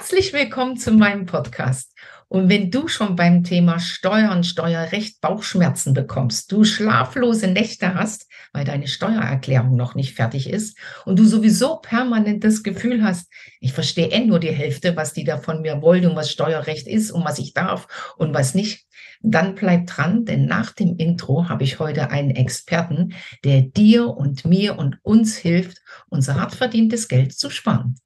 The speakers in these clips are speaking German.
Herzlich willkommen zu meinem Podcast. Und wenn du schon beim Thema Steuern, Steuerrecht Bauchschmerzen bekommst, du schlaflose Nächte hast, weil deine Steuererklärung noch nicht fertig ist und du sowieso permanent das Gefühl hast, ich verstehe eh nur die Hälfte, was die da von mir wollen und was Steuerrecht ist und was ich darf und was nicht, dann bleib dran, denn nach dem Intro habe ich heute einen Experten, der dir und mir und uns hilft, unser hart verdientes Geld zu sparen.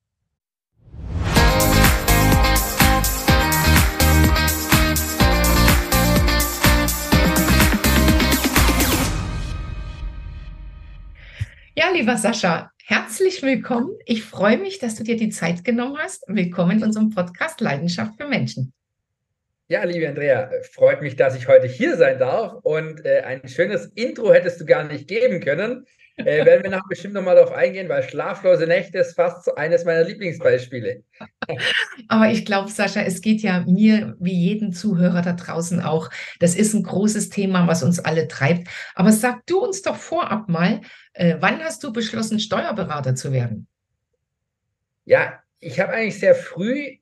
Ja, lieber Sascha, herzlich willkommen. Ich freue mich, dass du dir die Zeit genommen hast. Willkommen in unserem Podcast Leidenschaft für Menschen. Ja, liebe Andrea, freut mich, dass ich heute hier sein darf. Und äh, ein schönes Intro hättest du gar nicht geben können. Äh, werden wir nachher bestimmt nochmal darauf eingehen, weil schlaflose Nächte ist fast eines meiner Lieblingsbeispiele. Aber ich glaube, Sascha, es geht ja mir wie jeden Zuhörer da draußen auch. Das ist ein großes Thema, was uns alle treibt. Aber sag du uns doch vorab mal, äh, wann hast du beschlossen, Steuerberater zu werden? Ja, ich habe eigentlich sehr früh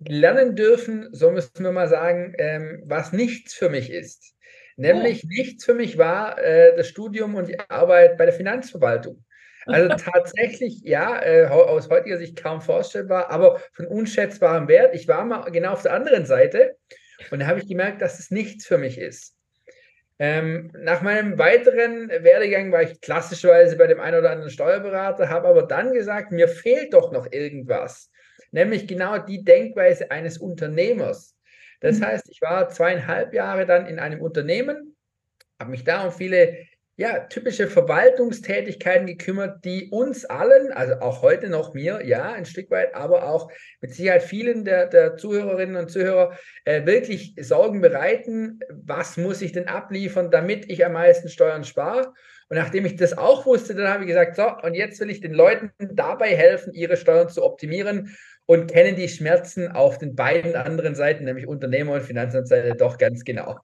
lernen dürfen, so müssen wir mal sagen, ähm, was nichts für mich ist. Nämlich oh. nichts für mich war äh, das Studium und die Arbeit bei der Finanzverwaltung. Also tatsächlich, ja, äh, aus heutiger Sicht kaum vorstellbar, aber von unschätzbarem Wert. Ich war mal genau auf der anderen Seite und da habe ich gemerkt, dass es nichts für mich ist. Ähm, nach meinem weiteren Werdegang war ich klassischerweise bei dem einen oder anderen Steuerberater, habe aber dann gesagt, mir fehlt doch noch irgendwas, nämlich genau die Denkweise eines Unternehmers. Das mhm. heißt, ich war zweieinhalb Jahre dann in einem Unternehmen, habe mich da um viele ja, typische Verwaltungstätigkeiten gekümmert, die uns allen, also auch heute noch mir, ja, ein Stück weit, aber auch mit Sicherheit vielen der, der Zuhörerinnen und Zuhörer äh, wirklich Sorgen bereiten. Was muss ich denn abliefern, damit ich am meisten Steuern spare? Und nachdem ich das auch wusste, dann habe ich gesagt, so, und jetzt will ich den Leuten dabei helfen, ihre Steuern zu optimieren und kennen die Schmerzen auf den beiden anderen Seiten, nämlich Unternehmer und Finanzseite, doch ganz genau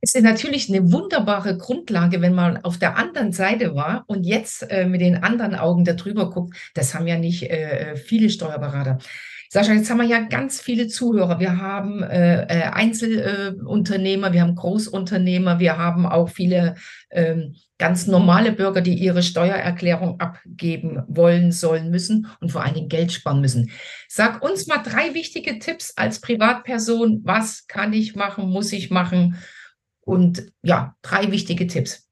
ist natürlich eine wunderbare Grundlage, wenn man auf der anderen Seite war und jetzt äh, mit den anderen Augen darüber guckt. Das haben ja nicht äh, viele Steuerberater. Sascha, jetzt haben wir ja ganz viele Zuhörer. Wir haben äh, äh Einzelunternehmer, wir haben Großunternehmer, wir haben auch viele ähm, ganz normale Bürger, die ihre Steuererklärung abgeben wollen, sollen, müssen und vor allen Dingen Geld sparen müssen. Sag uns mal drei wichtige Tipps als Privatperson. Was kann ich machen, muss ich machen? Und ja, drei wichtige Tipps.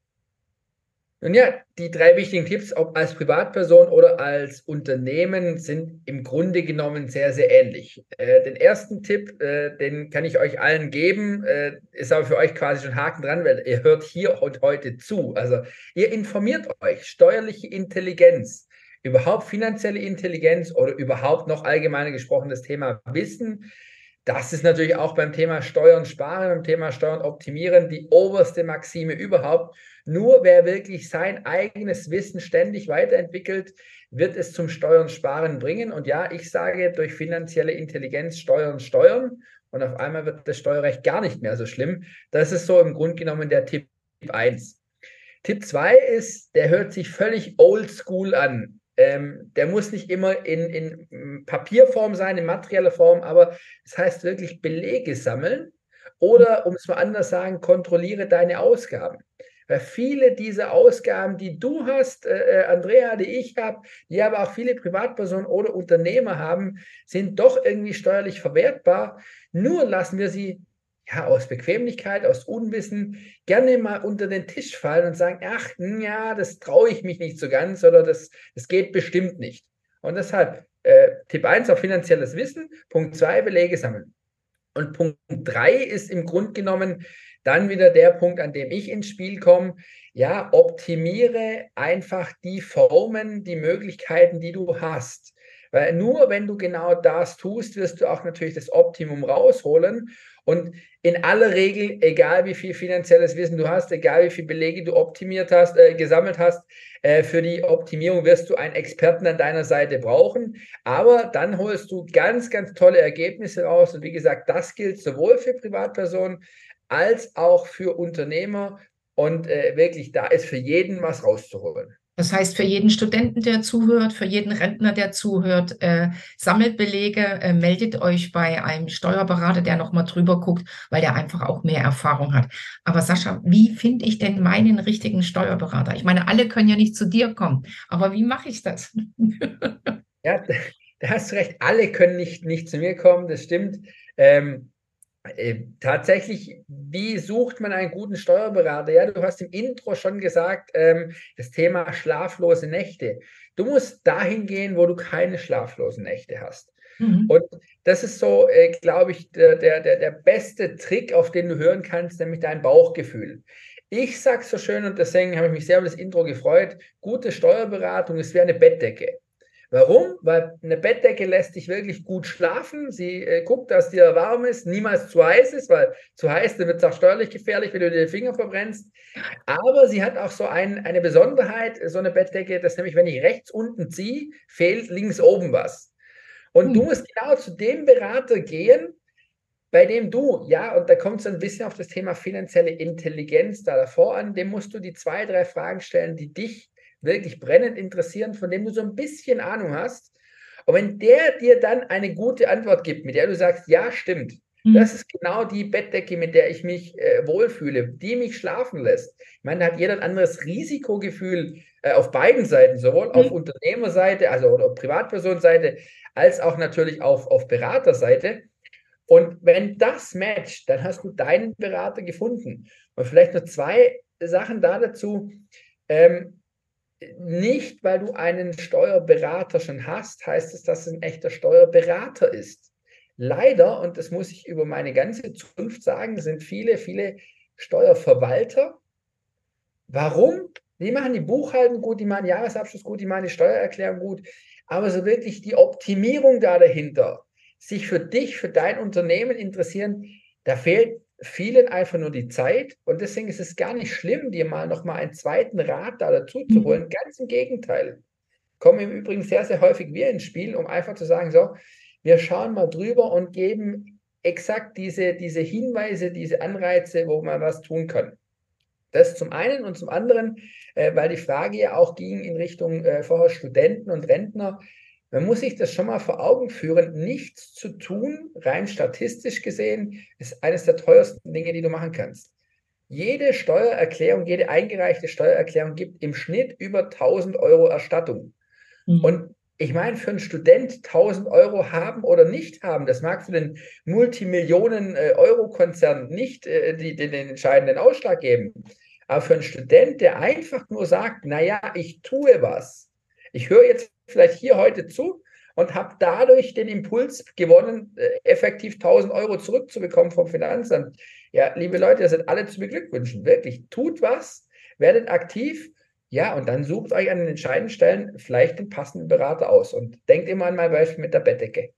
Nun ja, die drei wichtigen Tipps, ob als Privatperson oder als Unternehmen, sind im Grunde genommen sehr, sehr ähnlich. Äh, den ersten Tipp, äh, den kann ich euch allen geben, äh, ist aber für euch quasi schon Haken dran, weil ihr hört hier und heute zu. Also ihr informiert euch, steuerliche Intelligenz, überhaupt finanzielle Intelligenz oder überhaupt noch allgemeiner gesprochen das Thema Wissen das ist natürlich auch beim Thema Steuern sparen, beim Thema Steuern optimieren die oberste Maxime überhaupt. Nur wer wirklich sein eigenes Wissen ständig weiterentwickelt, wird es zum Steuern sparen bringen. Und ja, ich sage durch finanzielle Intelligenz Steuern steuern. Und auf einmal wird das Steuerrecht gar nicht mehr so schlimm. Das ist so im Grunde genommen der Tipp 1. Tipp 2 ist, der hört sich völlig oldschool an. Ähm, der muss nicht immer in, in Papierform sein, in materieller Form, aber das heißt wirklich Belege sammeln oder, um es mal anders sagen, kontrolliere deine Ausgaben. Weil viele dieser Ausgaben, die du hast, äh, äh Andrea, die ich habe, die aber auch viele Privatpersonen oder Unternehmer haben, sind doch irgendwie steuerlich verwertbar. Nur lassen wir sie ja, aus Bequemlichkeit, aus Unwissen gerne mal unter den Tisch fallen und sagen, ach, ja, das traue ich mich nicht so ganz oder das, das geht bestimmt nicht. Und deshalb äh, Tipp 1 auf finanzielles Wissen, Punkt 2 Belege sammeln. Und Punkt 3 ist im Grunde genommen dann wieder der Punkt, an dem ich ins Spiel komme. Ja, optimiere einfach die Formen, die Möglichkeiten, die du hast. Weil nur wenn du genau das tust, wirst du auch natürlich das Optimum rausholen. Und in aller Regel, egal wie viel finanzielles Wissen du hast, egal wie viele Belege du optimiert hast, äh, gesammelt hast, äh, für die Optimierung wirst du einen Experten an deiner Seite brauchen. Aber dann holst du ganz, ganz tolle Ergebnisse raus. Und wie gesagt, das gilt sowohl für Privatpersonen als auch für Unternehmer. Und äh, wirklich, da ist für jeden was rauszuholen. Das heißt, für jeden Studenten, der zuhört, für jeden Rentner, der zuhört, äh, sammelt Belege, äh, meldet euch bei einem Steuerberater, der nochmal drüber guckt, weil der einfach auch mehr Erfahrung hat. Aber Sascha, wie finde ich denn meinen richtigen Steuerberater? Ich meine, alle können ja nicht zu dir kommen, aber wie mache ich das? ja, da hast recht, alle können nicht, nicht zu mir kommen, das stimmt. Ähm, äh, tatsächlich, wie sucht man einen guten Steuerberater? Ja, du hast im Intro schon gesagt, ähm, das Thema schlaflose Nächte. Du musst dahin gehen, wo du keine schlaflosen Nächte hast. Mhm. Und das ist so, äh, glaube ich, der, der, der beste Trick, auf den du hören kannst, nämlich dein Bauchgefühl. Ich sage so schön und deswegen habe ich mich sehr über das Intro gefreut. Gute Steuerberatung ist wie eine Bettdecke. Warum? Weil eine Bettdecke lässt dich wirklich gut schlafen. Sie äh, guckt, dass dir warm ist, niemals zu heiß ist, weil zu heiß, dann wird es auch steuerlich gefährlich, wenn du dir die Finger verbrennst. Aber sie hat auch so ein, eine Besonderheit, so eine Bettdecke, dass nämlich, wenn ich rechts unten ziehe, fehlt links oben was. Und hm. du musst genau zu dem Berater gehen, bei dem du, ja, und da kommt es ein bisschen auf das Thema finanzielle Intelligenz da davor an, dem musst du die zwei, drei Fragen stellen, die dich wirklich brennend interessieren, von dem du so ein bisschen Ahnung hast. Und wenn der dir dann eine gute Antwort gibt, mit der du sagst, ja, stimmt, mhm. das ist genau die Bettdecke, mit der ich mich äh, wohlfühle, die mich schlafen lässt. Ich meine, da hat jeder ein anderes Risikogefühl äh, auf beiden Seiten, sowohl mhm. auf Unternehmerseite, also oder Privatpersonenseite, als auch natürlich auf, auf Beraterseite. Und wenn das matcht, dann hast du deinen Berater gefunden. Und vielleicht noch zwei Sachen da dazu. Ähm, nicht, weil du einen Steuerberater schon hast, heißt es, dass es ein echter Steuerberater ist. Leider, und das muss ich über meine ganze Zukunft sagen, sind viele, viele Steuerverwalter. Warum? Die machen die Buchhaltung gut, die machen Jahresabschluss gut, die machen die Steuererklärung gut, aber so wirklich die Optimierung da dahinter, sich für dich, für dein Unternehmen interessieren, da fehlt vielen einfach nur die Zeit und deswegen ist es gar nicht schlimm, dir mal nochmal einen zweiten Rat da dazu zu holen. Mhm. Ganz im Gegenteil. Kommen im Übrigen sehr, sehr häufig wir ins Spiel, um einfach zu sagen, so, wir schauen mal drüber und geben exakt diese, diese Hinweise, diese Anreize, wo man was tun kann. Das zum einen und zum anderen, äh, weil die Frage ja auch ging in Richtung äh, vorher Studenten und Rentner, man muss sich das schon mal vor Augen führen. Nichts zu tun, rein statistisch gesehen, ist eines der teuersten Dinge, die du machen kannst. Jede Steuererklärung, jede eingereichte Steuererklärung gibt im Schnitt über 1000 Euro Erstattung. Mhm. Und ich meine, für einen Student 1000 Euro haben oder nicht haben, das mag für den Multimillionen-Euro-Konzern nicht äh, die, den, den entscheidenden Ausschlag geben. Aber für einen Student, der einfach nur sagt, naja, ich tue was, ich höre jetzt vielleicht hier heute zu und habe dadurch den Impuls gewonnen, äh, effektiv 1000 Euro zurückzubekommen vom Finanzamt. Ja, liebe Leute, ihr seid alle zu beglückwünschen. Wirklich, tut was, werdet aktiv. Ja, und dann sucht euch an den entscheidenden Stellen vielleicht den passenden Berater aus und denkt immer an mein Beispiel mit der Bettdecke.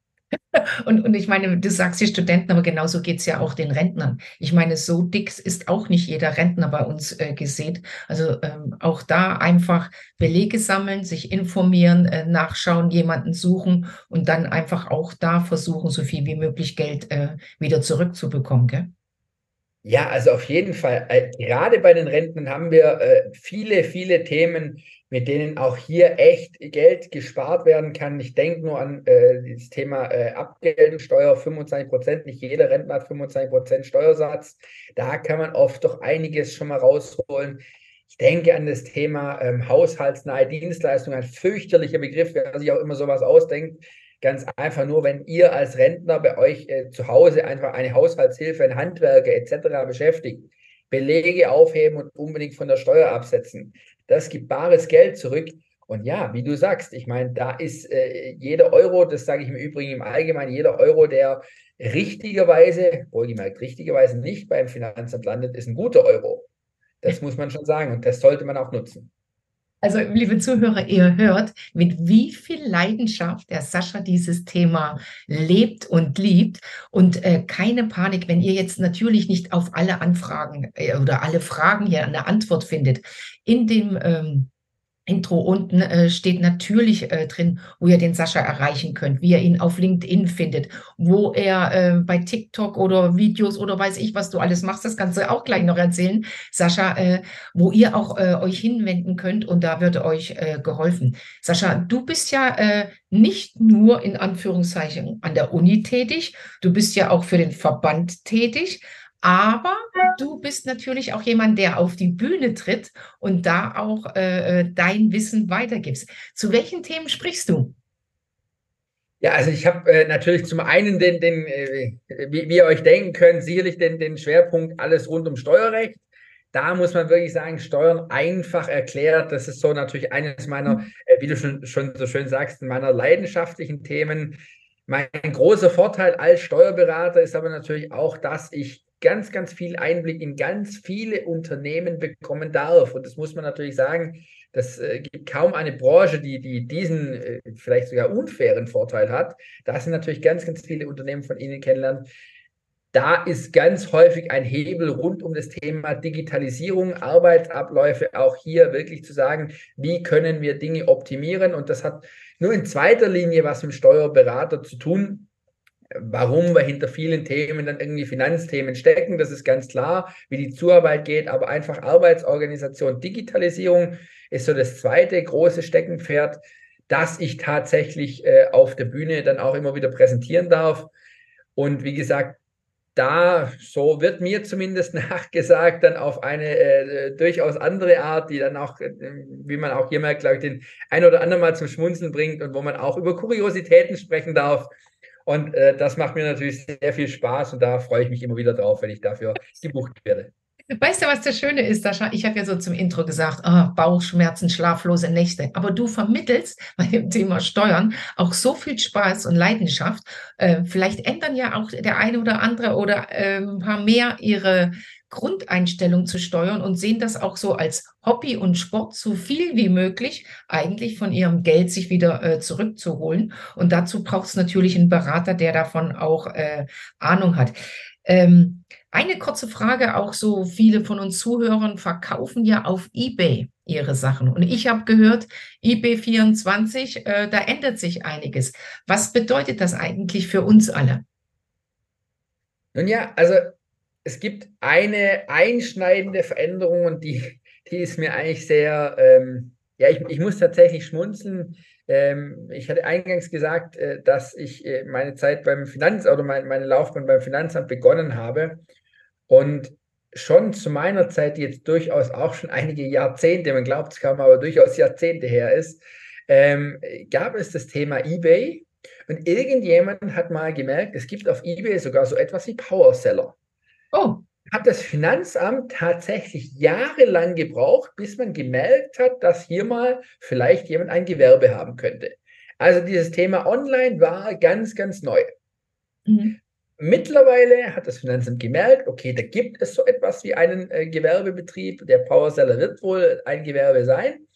Und, und ich meine, du sagst die Studenten, aber genauso geht es ja auch den Rentnern. Ich meine, so dick ist auch nicht jeder Rentner bei uns äh, gesehen. Also ähm, auch da einfach Belege sammeln, sich informieren, äh, nachschauen, jemanden suchen und dann einfach auch da versuchen, so viel wie möglich Geld äh, wieder zurückzubekommen. Gell? Ja, also auf jeden Fall. Äh, gerade bei den Renten haben wir äh, viele, viele Themen, mit denen auch hier echt Geld gespart werden kann. Ich denke nur an äh, das Thema äh, Abgeltungssteuer, 25 Prozent. Nicht jeder Rentner hat 25 Prozent Steuersatz. Da kann man oft doch einiges schon mal rausholen. Ich denke an das Thema ähm, haushaltsnahe Dienstleistung, ein fürchterlicher Begriff, wer sich auch immer sowas ausdenkt. Ganz einfach nur, wenn ihr als Rentner bei euch äh, zu Hause einfach eine Haushaltshilfe, ein Handwerker etc. beschäftigt, Belege aufheben und unbedingt von der Steuer absetzen das gibt bares Geld zurück. Und ja, wie du sagst, ich meine, da ist äh, jeder Euro, das sage ich im Übrigen im Allgemeinen, jeder Euro, der richtigerweise, wohlgemerkt richtigerweise nicht beim Finanzamt landet, ist ein guter Euro. Das muss man schon sagen und das sollte man auch nutzen. Also, liebe Zuhörer, ihr hört, mit wie viel Leidenschaft der Sascha dieses Thema lebt und liebt. Und äh, keine Panik, wenn ihr jetzt natürlich nicht auf alle Anfragen äh, oder alle Fragen hier eine Antwort findet. In dem ähm, Intro unten äh, steht natürlich äh, drin, wo ihr den Sascha erreichen könnt, wie ihr ihn auf LinkedIn findet, wo er äh, bei TikTok oder Videos oder weiß ich, was du alles machst, das kannst du auch gleich noch erzählen, Sascha, äh, wo ihr auch äh, euch hinwenden könnt und da wird euch äh, geholfen. Sascha, du bist ja nicht nur in Anführungszeichen an der Uni tätig, du bist ja auch für den Verband tätig, aber du bist natürlich auch jemand, der auf die Bühne tritt und da auch äh, äh, dein Wissen weitergibst. Zu welchen Themen sprichst du? Ja, also ich habe äh, natürlich zum einen den, den äh, wie, wie, ihr euch denken könnt, sicherlich den, den Schwerpunkt alles rund um Steuerrecht. Da muss man wirklich sagen, Steuern einfach erklärt. Das ist so natürlich eines meiner, mhm. äh, wie du schon, schon so schön sagst, meiner leidenschaftlichen Themen. Mein großer Vorteil als Steuerberater ist aber natürlich auch, dass ich ganz, ganz viel Einblick in ganz viele Unternehmen bekommen darf. Und das muss man natürlich sagen, das äh, gibt kaum eine Branche, die, die diesen äh, vielleicht sogar unfairen Vorteil hat. Da sind natürlich ganz, ganz viele Unternehmen von Ihnen kennenlernen. Da ist ganz häufig ein Hebel rund um das Thema Digitalisierung, Arbeitsabläufe, auch hier wirklich zu sagen, wie können wir Dinge optimieren. Und das hat nur in zweiter Linie was mit Steuerberater zu tun, warum wir hinter vielen Themen dann irgendwie Finanzthemen stecken. Das ist ganz klar, wie die Zuarbeit geht, aber einfach Arbeitsorganisation, Digitalisierung ist so das zweite große Steckenpferd, das ich tatsächlich äh, auf der Bühne dann auch immer wieder präsentieren darf. Und wie gesagt, da, so wird mir zumindest nachgesagt, dann auf eine äh, durchaus andere Art, die dann auch, äh, wie man auch hier merkt, glaube ich, den ein oder anderen mal zum Schmunzeln bringt und wo man auch über Kuriositäten sprechen darf. Und äh, das macht mir natürlich sehr viel Spaß und da freue ich mich immer wieder drauf, wenn ich dafür gebucht werde. Weißt du, was das Schöne ist, Sascha? Ich habe ja so zum Intro gesagt, oh, Bauchschmerzen, schlaflose Nächte. Aber du vermittelst bei dem Thema Steuern auch so viel Spaß und Leidenschaft. Äh, vielleicht ändern ja auch der eine oder andere oder äh, ein paar mehr ihre Grundeinstellung zu steuern und sehen das auch so als Hobby und Sport so viel wie möglich eigentlich von ihrem Geld sich wieder äh, zurückzuholen. Und dazu braucht es natürlich einen Berater, der davon auch äh, Ahnung hat. Ähm, eine kurze Frage, auch so viele von uns Zuhörern verkaufen ja auf eBay ihre Sachen. Und ich habe gehört, eBay24, äh, da ändert sich einiges. Was bedeutet das eigentlich für uns alle? Nun ja, also es gibt eine einschneidende Veränderung und die, die ist mir eigentlich sehr, ähm, ja, ich, ich muss tatsächlich schmunzeln. Ähm, ich hatte eingangs gesagt, äh, dass ich äh, meine Zeit beim Finanzamt oder mein, meine Laufbahn beim Finanzamt begonnen habe. Und schon zu meiner Zeit, die jetzt durchaus auch schon einige Jahrzehnte, man glaubt es kaum, aber durchaus Jahrzehnte her ist, ähm, gab es das Thema eBay. Und irgendjemand hat mal gemerkt, es gibt auf eBay sogar so etwas wie Powerseller. Oh. Hat das Finanzamt tatsächlich jahrelang gebraucht, bis man gemerkt hat, dass hier mal vielleicht jemand ein Gewerbe haben könnte. Also dieses Thema Online war ganz, ganz neu. Mhm. Mittlerweile hat das Finanzamt gemerkt, okay, da gibt es so etwas wie einen äh, Gewerbebetrieb. Der Powerseller wird wohl ein Gewerbe sein.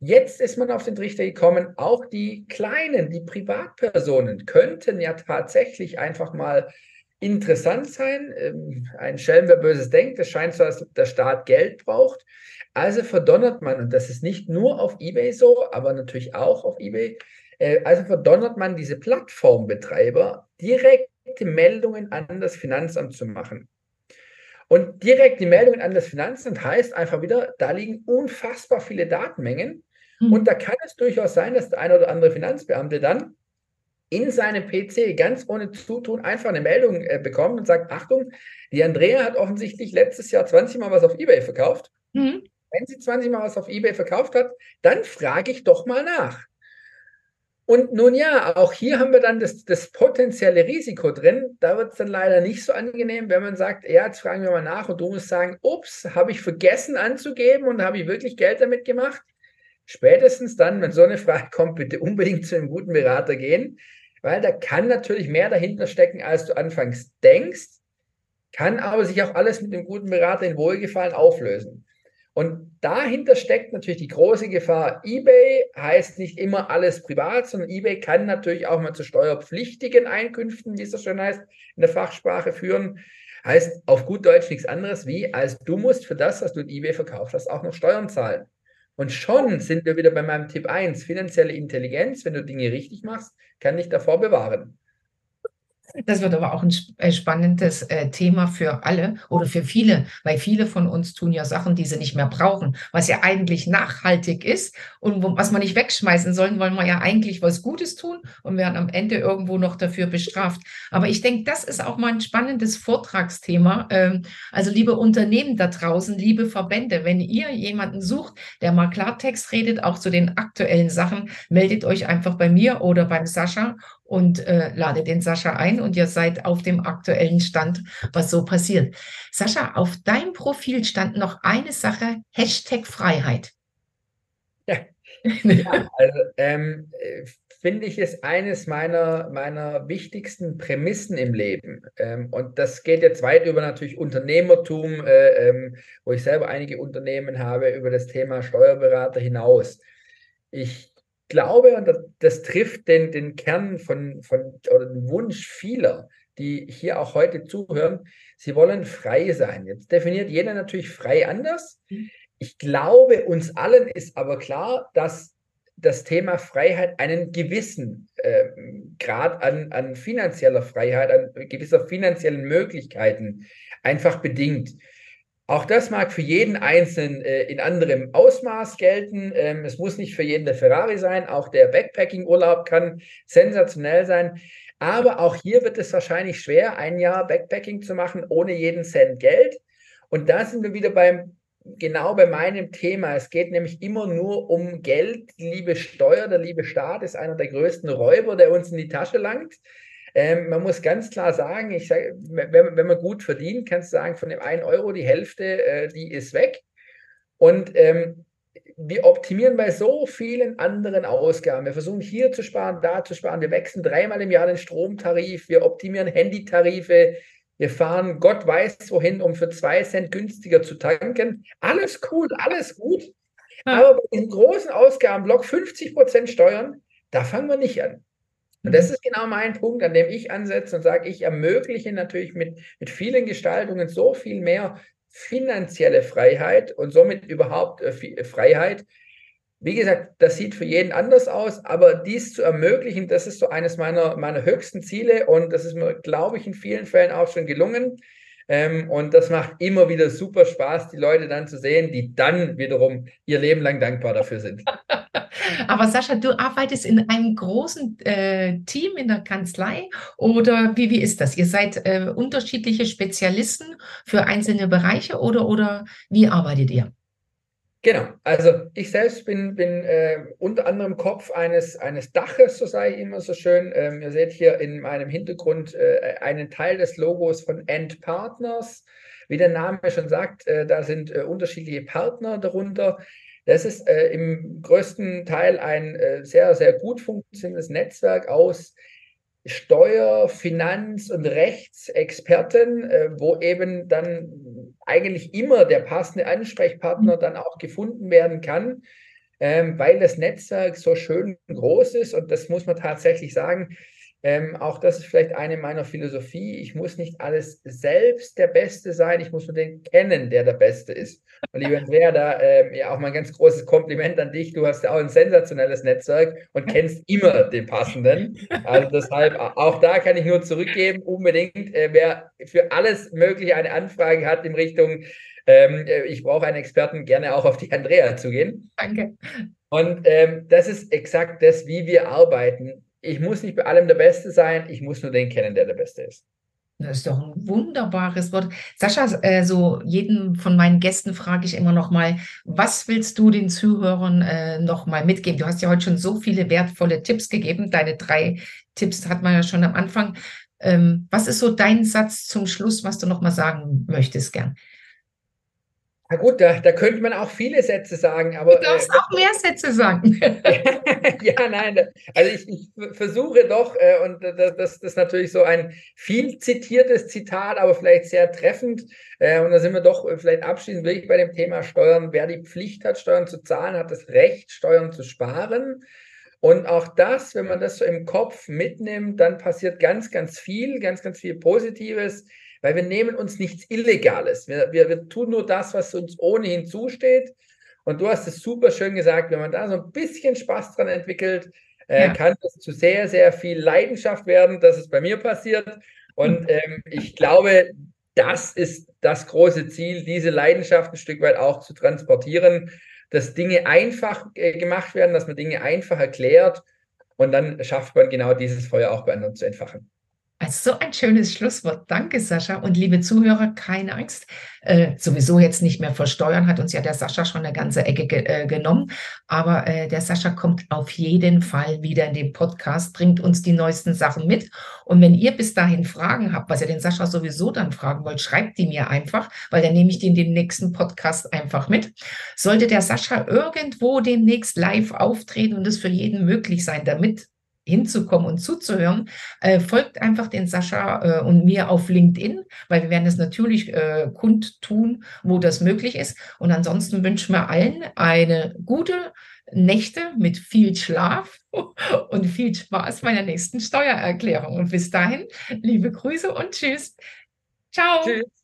Jetzt ist man auf den Trichter gekommen, auch die kleinen, die Privatpersonen könnten ja tatsächlich einfach mal interessant sein. Ähm, ein Schelm, wer Böses denkt, es scheint so, als der Staat Geld braucht. Also verdonnert man, und das ist nicht nur auf eBay so, aber natürlich auch auf eBay, äh, also verdonnert man diese Plattformbetreiber, direkte Meldungen an das Finanzamt zu machen. Und direkt die Meldungen an das Finanzamt heißt einfach wieder, da liegen unfassbar viele Datenmengen. Mhm. Und da kann es durchaus sein, dass der eine oder andere Finanzbeamte dann in seinem PC ganz ohne Zutun einfach eine Meldung äh, bekommt und sagt, Achtung, die Andrea hat offensichtlich letztes Jahr 20 Mal was auf eBay verkauft. Mhm. Wenn sie 20 Mal was auf eBay verkauft hat, dann frage ich doch mal nach. Und nun ja, auch hier haben wir dann das, das potenzielle Risiko drin. Da wird es dann leider nicht so angenehm, wenn man sagt, ja, jetzt fragen wir mal nach und du musst sagen, ups, habe ich vergessen anzugeben und habe ich wirklich Geld damit gemacht? Spätestens dann, wenn so eine Frage kommt, bitte unbedingt zu einem guten Berater gehen, weil da kann natürlich mehr dahinter stecken, als du anfangs denkst, kann aber sich auch alles mit einem guten Berater in Wohlgefallen auflösen. Und dahinter steckt natürlich die große Gefahr. eBay heißt nicht immer alles privat, sondern eBay kann natürlich auch mal zu steuerpflichtigen Einkünften, wie es so schön heißt, in der Fachsprache führen. Heißt auf gut Deutsch nichts anderes wie, als du musst für das, was du in eBay verkauft hast, auch noch Steuern zahlen. Und schon sind wir wieder bei meinem Tipp 1. Finanzielle Intelligenz, wenn du Dinge richtig machst, kann dich davor bewahren. Das wird aber auch ein äh, spannendes äh, Thema für alle oder für viele, weil viele von uns tun ja Sachen, die sie nicht mehr brauchen, was ja eigentlich nachhaltig ist und was man nicht wegschmeißen sollen, wollen wir ja eigentlich was Gutes tun und werden am Ende irgendwo noch dafür bestraft. Aber ich denke, das ist auch mal ein spannendes Vortragsthema. Ähm, also liebe Unternehmen da draußen, liebe Verbände, wenn ihr jemanden sucht, der mal Klartext redet, auch zu den aktuellen Sachen, meldet euch einfach bei mir oder beim Sascha und äh, lade den Sascha ein und ihr seid auf dem aktuellen Stand, was so passiert. Sascha, auf deinem Profil stand noch eine Sache, Hashtag Freiheit. Ja, ja also ähm, finde ich es eines meiner, meiner wichtigsten Prämissen im Leben. Ähm, und das geht jetzt weit über natürlich Unternehmertum, äh, ähm, wo ich selber einige Unternehmen habe, über das Thema Steuerberater hinaus. Ich glaube, und das, trifft den, den Kern von, von oder den Wunsch vieler, die hier auch heute zuhören, sie wollen frei sein. Jetzt definiert jeder natürlich frei anders. Mhm. Ich glaube, uns allen ist aber klar, dass das Thema Freiheit einen gewissen äh, Grad an, an finanzieller Freiheit, an gewisser finanziellen Möglichkeiten einfach bedingt. Auch das mag für jeden Einzelnen äh, in anderem Ausmaß gelten. Ähm, es muss nicht für jeden der Ferrari sein. Auch der Backpacking-Urlaub kann sensationell sein. Aber auch hier wird es wahrscheinlich schwer, ein Jahr Backpacking zu machen ohne jeden Cent Geld. Und da sind wir wieder beim, genau bei meinem Thema. Es geht nämlich immer nur um Geld. Die liebe Steuer, der liebe Staat ist einer der größten Räuber, der uns in die Tasche langt. Ähm, man muss ganz klar sagen, ich sage, wenn, wenn, man gut verdient, kannst du sagen, von dem 1 Euro die Hälfte, äh, die ist weg. Und ähm, wir optimieren bei so vielen anderen Ausgaben. Wir versuchen hier zu sparen, da zu sparen. Wir wechseln dreimal im Jahr den Stromtarif. Wir optimieren Handytarife. Wir fahren Gott weiß wohin, um für zwei Cent günstiger zu tanken. Alles cool, alles gut. Aber bei diesem großen Ausgabenblock 50 Prozent Steuern, da fangen wir nicht an. Und das ist genau mein Punkt, an dem ich ansetze und sage, ich ermögliche natürlich mit, mit vielen Gestaltungen so viel mehr finanzielle Freiheit und somit überhaupt äh, Freiheit. Wie gesagt, das sieht für jeden anders aus, aber dies zu ermöglichen, das ist so eines meiner, meiner höchsten Ziele und das ist mir, glaube ich, in vielen Fällen auch schon gelungen. Ähm, und das macht immer wieder super Spaß, die Leute dann zu sehen, die dann wiederum ihr Leben lang dankbar dafür sind. Aber Sascha, du arbeitest in einem großen äh, Team in der Kanzlei oder wie, wie ist das? Ihr seid äh, unterschiedliche Spezialisten für einzelne Bereiche oder, oder wie arbeitet ihr? Genau, also ich selbst bin, bin äh, unter anderem Kopf eines, eines Daches, so sage ich immer so schön. Ähm, ihr seht hier in meinem Hintergrund äh, einen Teil des Logos von End Partners. Wie der Name schon sagt, äh, da sind äh, unterschiedliche Partner darunter. Das ist äh, im größten Teil ein äh, sehr, sehr gut funktionierendes Netzwerk aus Steuer-, Finanz- und Rechtsexperten, wo eben dann eigentlich immer der passende Ansprechpartner dann auch gefunden werden kann, ähm, weil das Netzwerk so schön groß ist. Und das muss man tatsächlich sagen, ähm, auch das ist vielleicht eine meiner Philosophie. Ich muss nicht alles selbst der Beste sein, ich muss nur den kennen, der der Beste ist. Und lieber Andrea, da äh, ja auch mal ein ganz großes Kompliment an dich. Du hast ja auch ein sensationelles Netzwerk und kennst immer den passenden. Also deshalb, auch da kann ich nur zurückgeben, unbedingt, äh, wer für alles Mögliche eine Anfrage hat in Richtung, ähm, äh, ich brauche einen Experten, gerne auch auf die Andrea zu gehen. Danke. Und ähm, das ist exakt das, wie wir arbeiten ich muss nicht bei allem der Beste sein, ich muss nur den kennen, der der Beste ist. Das ist doch ein wunderbares Wort. Sascha, äh, so jeden von meinen Gästen frage ich immer noch mal, was willst du den Zuhörern äh, noch mal mitgeben? Du hast ja heute schon so viele wertvolle Tipps gegeben. Deine drei Tipps hat man ja schon am Anfang. Ähm, was ist so dein Satz zum Schluss, was du noch mal sagen möchtest gern? Na gut, da, da könnte man auch viele Sätze sagen, aber. Du darfst äh, auch mehr Sätze sagen. ja, nein, also ich, ich versuche doch, äh, und das, das ist natürlich so ein viel zitiertes Zitat, aber vielleicht sehr treffend. Äh, und da sind wir doch vielleicht abschließend wirklich bei dem Thema Steuern. Wer die Pflicht hat, Steuern zu zahlen, hat das Recht, Steuern zu sparen. Und auch das, wenn man das so im Kopf mitnimmt, dann passiert ganz, ganz viel, ganz, ganz viel Positives weil wir nehmen uns nichts Illegales. Wir, wir, wir tun nur das, was uns ohnehin zusteht. Und du hast es super schön gesagt, wenn man da so ein bisschen Spaß dran entwickelt, äh, ja. kann das zu sehr, sehr viel Leidenschaft werden. Das ist bei mir passiert. Und ähm, ich glaube, das ist das große Ziel, diese Leidenschaft ein Stück weit auch zu transportieren, dass Dinge einfach äh, gemacht werden, dass man Dinge einfach erklärt und dann schafft man genau dieses Feuer auch bei anderen zu entfachen. Also so ein schönes Schlusswort. Danke, Sascha. Und liebe Zuhörer, keine Angst. Äh, sowieso jetzt nicht mehr versteuern, hat uns ja der Sascha schon eine ganze Ecke ge äh, genommen. Aber äh, der Sascha kommt auf jeden Fall wieder in den Podcast, bringt uns die neuesten Sachen mit. Und wenn ihr bis dahin Fragen habt, was ihr den Sascha sowieso dann fragen wollt, schreibt die mir einfach, weil dann nehme ich die in den nächsten Podcast einfach mit. Sollte der Sascha irgendwo demnächst live auftreten und es für jeden möglich sein, damit hinzukommen und zuzuhören, äh, folgt einfach den Sascha äh, und mir auf LinkedIn, weil wir werden es natürlich äh, kundtun, wo das möglich ist. Und ansonsten wünschen wir allen eine gute Nächte mit viel Schlaf und viel Spaß bei der nächsten Steuererklärung. Und bis dahin, liebe Grüße und tschüss. Ciao. Tschüss.